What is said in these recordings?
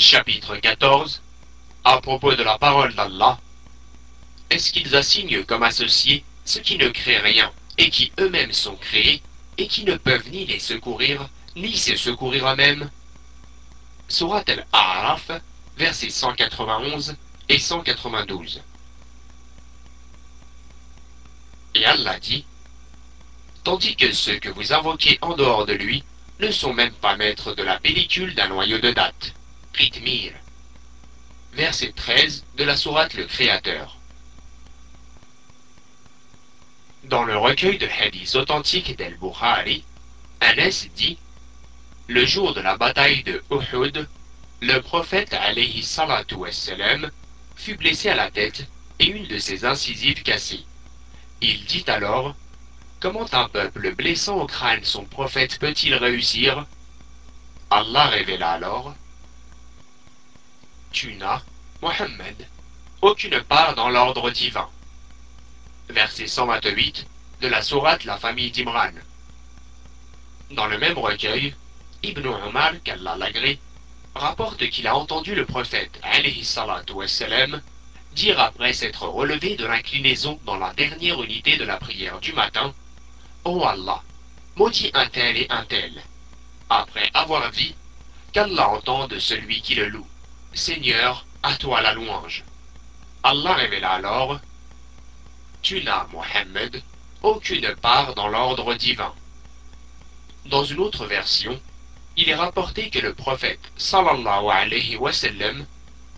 Chapitre 14 À propos de la parole d'Allah Est-ce qu'ils assignent comme associés ceux qui ne créent rien et qui eux-mêmes sont créés et qui ne peuvent ni les secourir ni se secourir eux-mêmes? Surat al-A'raf, versets 191 et 192. Et Allah dit Tandis que ceux que vous invoquez en dehors de lui ne sont même pas maîtres de la pellicule d'un noyau de date. Verset 13 de la sourate Le Créateur. Dans le recueil de hadiths authentiques d'El-Bukhari, Anas dit Le jour de la bataille de Uhud, le prophète alayhi salatu fut blessé à la tête et une de ses incisives cassée. Il dit alors Comment un peuple blessant au crâne son prophète peut-il réussir? Allah révéla alors Tu Mohammed, aucune part dans l'ordre divin. Verset 128 de la sourate La famille d'Imran. Dans le même recueil, Ibn Umar, qu'Allah l'agrée, rapporte qu'il a entendu le prophète wassalam, dire après s'être relevé de l'inclinaison dans la dernière unité de la prière du matin Ô Allah, maudit un tel et un tel, après avoir dit qu'Allah entende celui qui le loue. Seigneur, à toi la louange. Allah révéla alors Tu n'as, Mohammed, aucune part dans l'ordre divin. Dans une autre version, il est rapporté que le prophète sallallahu alayhi wa sallam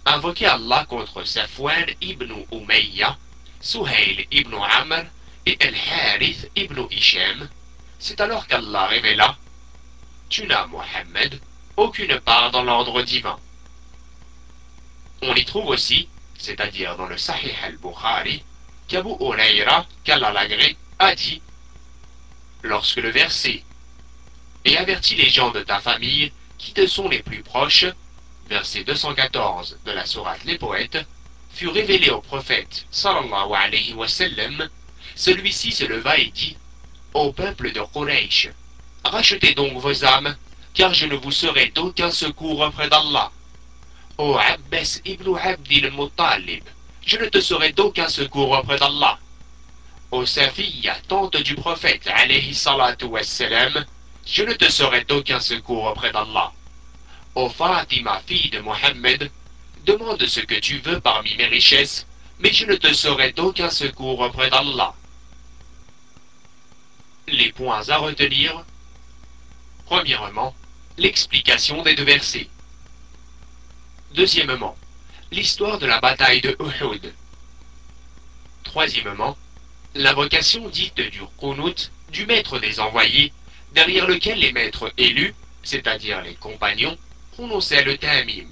invoquait Allah contre Safwan ibn Umayya, Suhail ibn Amr et El-Harith ibn Hisham. C'est alors qu'Allah révéla Tu n'as, Mohammed, aucune part dans l'ordre divin. On y trouve aussi, c'est-à-dire dans le Sahih al-Bukhari, qu'Abu Huraira, qu'Allah l'agré, a dit Lorsque le verset et avertis les gens de ta famille qui te sont les plus proches, verset 214 de la sourate Les Poètes, fut révélé au prophète sallallahu alayhi wa sallam, celui-ci se leva et dit Ô peuple de Quraysh, rachetez donc vos âmes, car je ne vous serai d'aucun secours auprès d'Allah. Ô Abbas ibn Abdil Muttalib, je ne te serai d'aucun secours auprès d'Allah. Ô Safiya, tante du prophète alayhi salatu wassalam, je ne te serai d'aucun secours auprès d'Allah. Ô Fatima, fille de Mohammed, demande ce que tu veux parmi mes richesses, mais je ne te serai d'aucun secours auprès d'Allah. Les points à retenir. Premièrement, l'explication des deux versets. Deuxièmement, l'histoire de la bataille de Uhud. Troisièmement, l'invocation dite du Qunut du maître des envoyés derrière lequel les maîtres élus, c'est-à-dire les compagnons, prononçaient le ta'amim.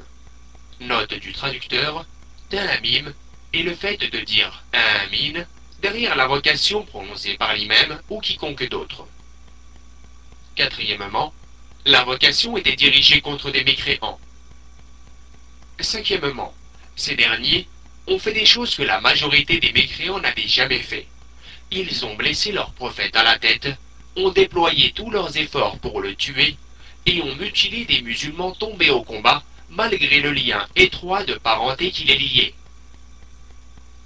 Note du traducteur, ta'amim est le fait de dire amin derrière l'invocation prononcée par l'imam ou quiconque d'autre. Quatrièmement, l'invocation était dirigée contre des mécréants. Cinquièmement, ces derniers ont fait des choses que la majorité des mécréants n'avaient jamais fait. Ils ont blessé leur prophète à la tête ont déployé tous leurs efforts pour le tuer et ont mutilé des musulmans tombés au combat malgré le lien étroit de parenté qui les liait.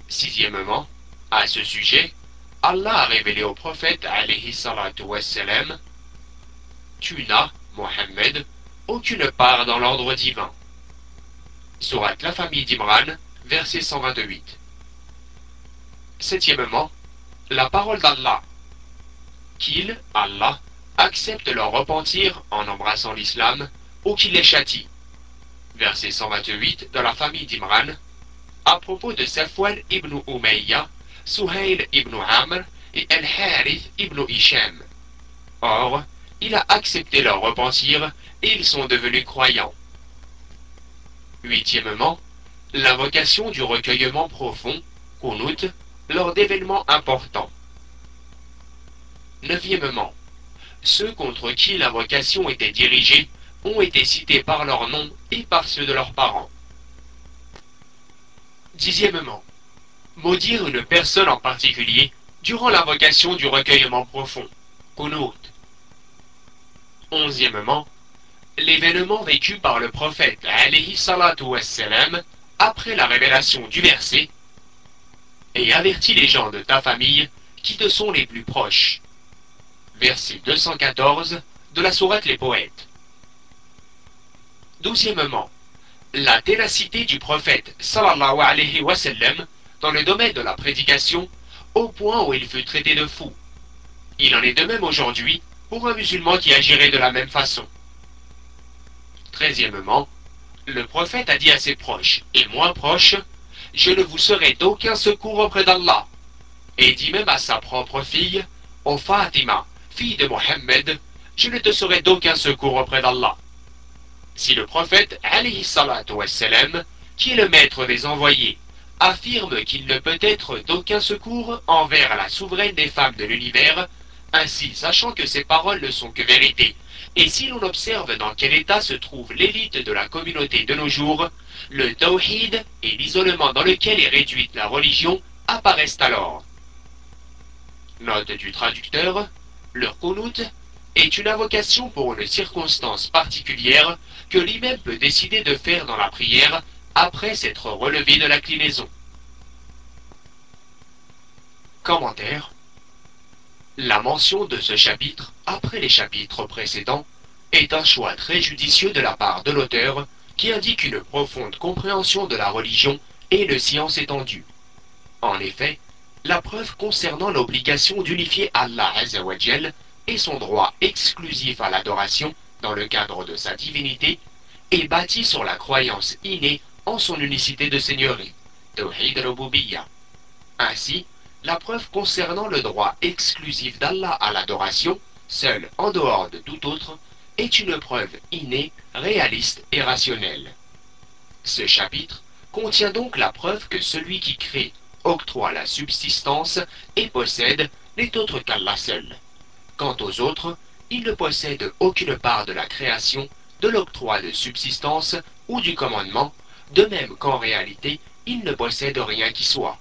Sixièmement, à ce sujet, Allah a révélé au prophète Tu n'as, Mohammed, aucune part dans l'ordre divin. Surat la famille d'Imran, verset 128. Septièmement, la parole d'Allah qu'il, Allah, accepte leur repentir en embrassant l'islam ou qu'il les châtie. Verset 128 de la famille d'Imran, à propos de Safwan ibn Umayya, Suhail ibn Amr et El-Harith ibn Hisham. Or, il a accepté leur repentir et ils sont devenus croyants. Huitièmement, l'invocation du recueillement profond, kunut, lors d'événements importants. Neuvièmement, ceux contre qui l'invocation était dirigée ont été cités par leur nom et par ceux de leurs parents. Dixièmement, maudire une personne en particulier durant l'invocation du recueillement profond, kunut. Onzièmement, l'événement vécu par le prophète après la révélation du verset et avertis les gens de ta famille qui te sont les plus proches. Verset 214 de la sourate Les Poètes. Douzièmement, la ténacité du prophète alayhi dans le domaine de la prédication au point où il fut traité de fou. Il en est de même aujourd'hui pour un musulman qui agirait de la même façon. Treizièmement, le prophète a dit à ses proches et moins proches, je ne vous serai d'aucun secours auprès d'Allah. Et dit même à sa propre fille, ô Fatima, fille de Mohammed, je ne te serai d'aucun secours auprès d'Allah. Si le prophète, alayhi wassalam, qui est le maître des envoyés, affirme qu'il ne peut être d'aucun secours envers la souveraine des femmes de l'univers, ainsi sachant que ces paroles ne sont que vérité, et si l'on observe dans quel état se trouve l'élite de la communauté de nos jours, le tawhid et l'isolement dans lequel est réduite la religion apparaissent alors. Note du traducteur, le qunut est une invocation pour une circonstance particulière que l'imam peut décider de faire dans la prière après s'être relevé de l'inclinaison. Commentaire La mention de ce chapitre, après les chapitres précédents, est un choix très judicieux de la part de l'auteur qui indique une profonde compréhension de la religion et une science étendue. En effet, la preuve concernant l'obligation d'unifier Allah Azzawajal et son droit exclusif à l'adoration dans le cadre de sa divinité est bâtie sur la croyance innée en son unicité de seigneurie, Tawhid. Ainsi, la preuve concernant le droit exclusif d'Allah à l'adoration, seul en dehors de tout autre, est une preuve innée, réaliste et rationnelle. Ce chapitre contient donc la preuve que celui qui crée, octroie la subsistance et possède n'est autre qu'Allah seul. Quant aux autres, ils ne possèdent aucune part de la création, de l'octroi de subsistance ou du commandement, de même qu'en réalité, ils ne possèdent rien qui soit.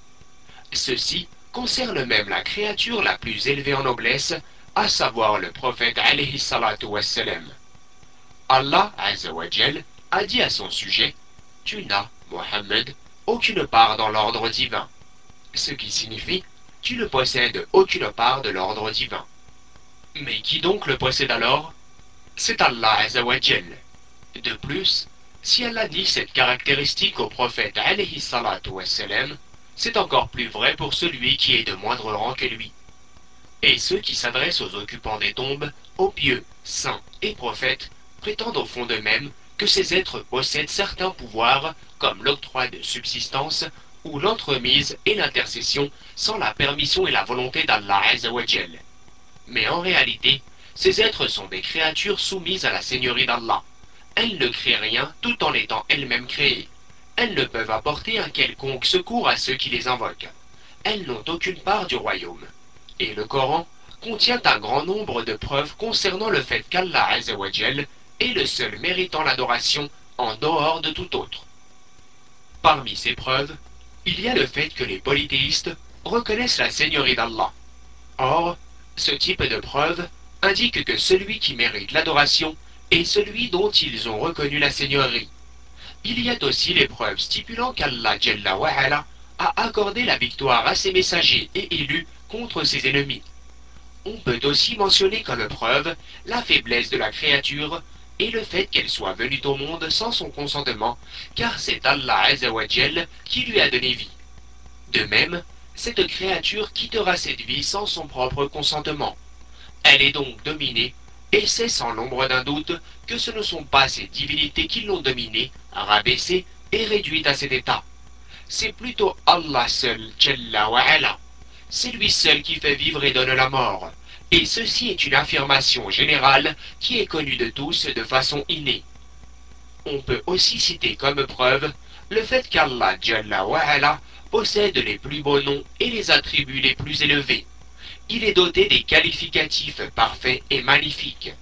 Ceci concerne même la créature la plus élevée en noblesse, à savoir le prophète alayhi salatu. Allah a dit à son sujet Tu n'as, Mohammed, aucune part dans l'ordre divin. Ce qui signifie Tu ne possèdes aucune part de l'ordre divin. Mais qui donc le possède alors? C'est Allah azawajal. De plus, si Allah dit cette caractéristique au prophète c'est encore plus vrai pour celui qui est de moindre rang que lui. Et ceux qui s'adressent aux occupants des tombes, aux pieux, saints et prophètes, prétendent au fond d'eux-mêmes que ces êtres possèdent certains pouvoirs, comme l'octroi de subsistance, ou l'entremise et l'intercession sans la permission et la volonté d'Allah Azzawajal. Mais en réalité, ces êtres sont des créatures soumises à la seigneurie d'Allah. Elles ne créent rien tout en étant elles-mêmes créées. Elles ne peuvent apporter un quelconque secours à ceux qui les invoquent. Elles n'ont aucune part du royaume. Et le Coran contient un grand nombre de preuves concernant le fait qu'Allah est le seul méritant l'adoration en dehors de tout autre. Parmi ces preuves, il y a le fait que les polythéistes reconnaissent la seigneurie d'Allah. Or, ce type de preuve indique que celui qui mérite l'adoration est celui dont ils ont reconnu la seigneurie. Il y a aussi les preuves stipulant qu'Allah a accordé la victoire à ses messagers et élus contre ses ennemis. On peut aussi mentionner comme preuve la faiblesse de la créature et le fait qu'elle soit venue au monde sans son consentement, car c'est Allah Azzawajal qui lui a donné vie. De même, cette créature quittera cette vie sans son propre consentement. Elle est donc dominée, et c'est sans l'ombre d'un doute que ce ne sont pas ces divinités qui l'ont dominée, rabaissée et réduite à cet état. C'est plutôt Allah seul. C'est lui seul qui fait vivre et donne la mort. Et ceci est une affirmation générale qui est connue de tous de façon innée. On peut aussi citer comme preuve le fait qu'Allah possède les plus beaux noms et les attributs les plus élevés. Il est doté des qualificatifs parfaits et magnifiques.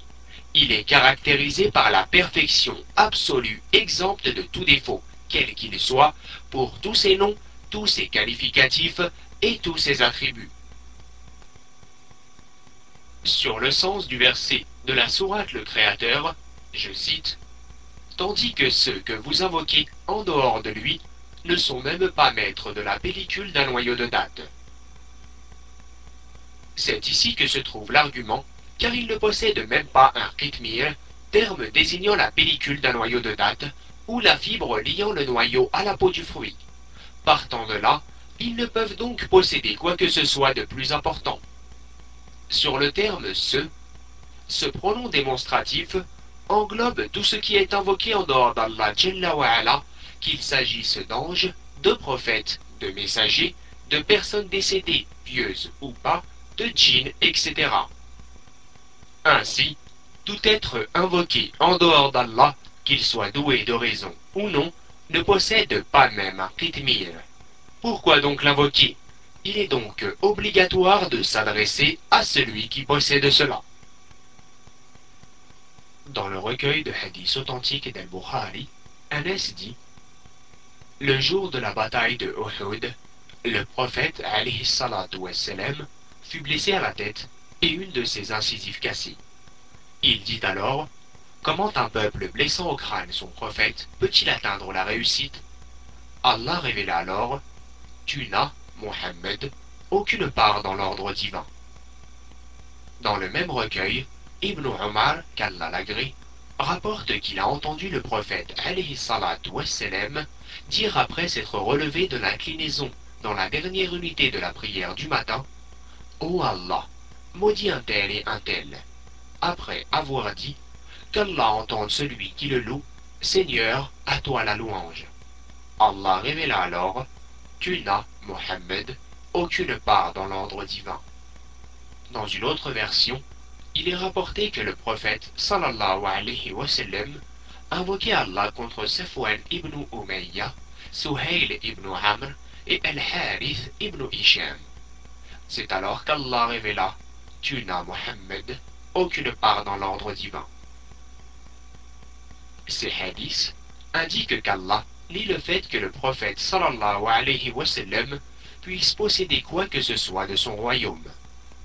Il est caractérisé par la perfection absolue, exempte de tout défaut, quel qu'il soit, pour tous ses noms, tous ses qualificatifs et tous ses attributs. Sur le sens du verset de la sourate le Créateur, je cite, Tandis que ceux que vous invoquez en dehors de lui ne sont même pas maîtres de la pellicule d'un noyau de date. C'est ici que se trouve l'argument, car il ne possède même pas un qitmir, terme désignant la pellicule d'un noyau de date, ou la fibre liant le noyau à la peau du fruit. Partant de là, ils ne peuvent donc posséder quoi que ce soit de plus important. Sur le terme ce, ce pronom démonstratif englobe tout ce qui est invoqué en dehors d'Allah qu'il s'agisse d'anges, de prophètes, de messagers, de personnes décédées, pieuses ou pas, de djinns, etc. Ainsi, tout être invoqué en dehors d'Allah, qu'il soit doué de raison ou non, ne possède pas même un kitmir. Pourquoi donc l'invoquer? Il est donc obligatoire de s'adresser à celui qui possède cela. Dans le recueil de hadiths authentiques d'Al-Bukhari, Anas dit Le jour de la bataille de Uhud, le prophète wassalam, fut blessé à la tête et une de ses incisives cassées. Il dit alors Comment un peuple blessant au crâne son prophète peut-il atteindre la réussite? Allah révéla alors Tu n'as, Mohammed, aucune part dans l'ordre divin. Dans le même recueil, Ibn Omar, qu'Allah l'agrée, rapporte qu'il a entendu le prophète wassalam, dire après s'être relevé de l'inclinaison dans la dernière unité de la prière du matin Ô Allah, maudit un tel et un tel, après avoir dit qu'Allah entende celui qui le loue, Seigneur, à toi la louange. Allah révéla alors Tu n'as, Mohammed, aucune part dans l'ordre divin. Dans une autre version, il est rapporté que le prophète sallallahu alayhi wa sallam invoquait Allah contre Safwan ibn Umayya, Suhail ibn Amr et Al-Harith ibn Hisham. C'est alors qu'Allah révéla Tu n'as, Mohammed, aucune part dans l'ordre divin. Ces hadiths indiquent qu'Allah nie le fait que le prophète sallallahu alayhi wa sallam puisse posséder quoi que ce soit de son royaume.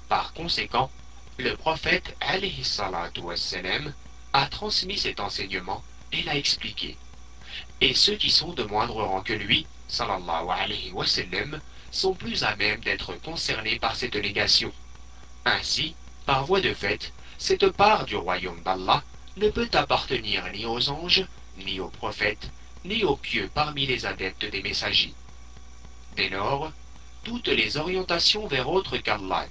Par conséquent, le prophète a transmis cet enseignement et l'a expliqué. Et ceux qui sont de moindre rang que lui, sont plus à même d'être concernés par cette négation. Ainsi, par voie de fait, cette part du royaume d'Allah ne peut appartenir ni aux anges, ni aux prophètes, ni aux pieux parmi les adeptes des messagers. Dès lors, toutes les orientations vers autre qu'Allah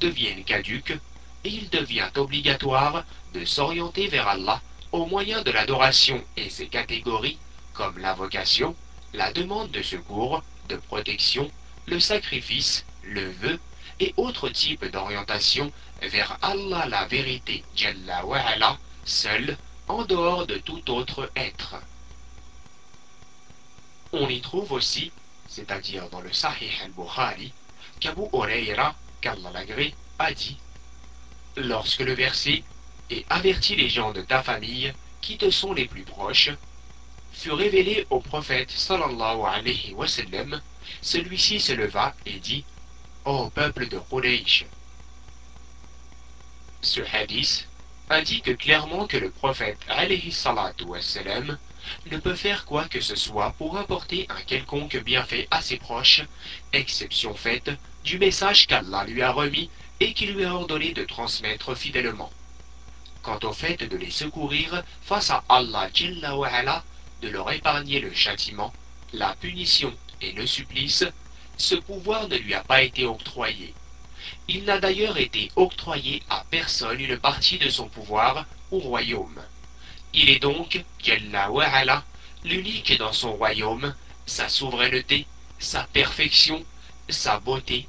deviennent caduques et il devient obligatoire de s'orienter vers Allah au moyen de l'adoration et ses catégories comme l'invocation, la demande de secours, de protection, le sacrifice, le vœu et autres types d'orientation vers Allah la vérité, Jalla wa'ala, seul, en dehors de tout autre être. On y trouve aussi, c'est-à-dire dans le Sahih al-Bukhari, qu'Abu Huraira, qu'Allah l'agré, a dit Lorsque le verset et avertis les gens de ta famille qui te sont les plus proches fut révélé au prophète sallallahu alayhi wa sallam, celui-ci se leva et dit Ô peuple de Quraysh Ce hadith indique clairement que le prophète alayhi salatu wassalam, ne peut faire quoi que ce soit pour apporter un quelconque bienfait à ses proches, exception faite du message qu'Allah lui a remis et qui lui a ordonné de transmettre fidèlement. Quant au fait de les secourir face à Allah de leur épargner le châtiment, la punition et le supplice, ce pouvoir ne lui a pas été octroyé. Il n'a d'ailleurs été octroyé à personne une partie de son pouvoir au royaume. Il est donc, l'unique dans son royaume, sa souveraineté, sa perfection, sa beauté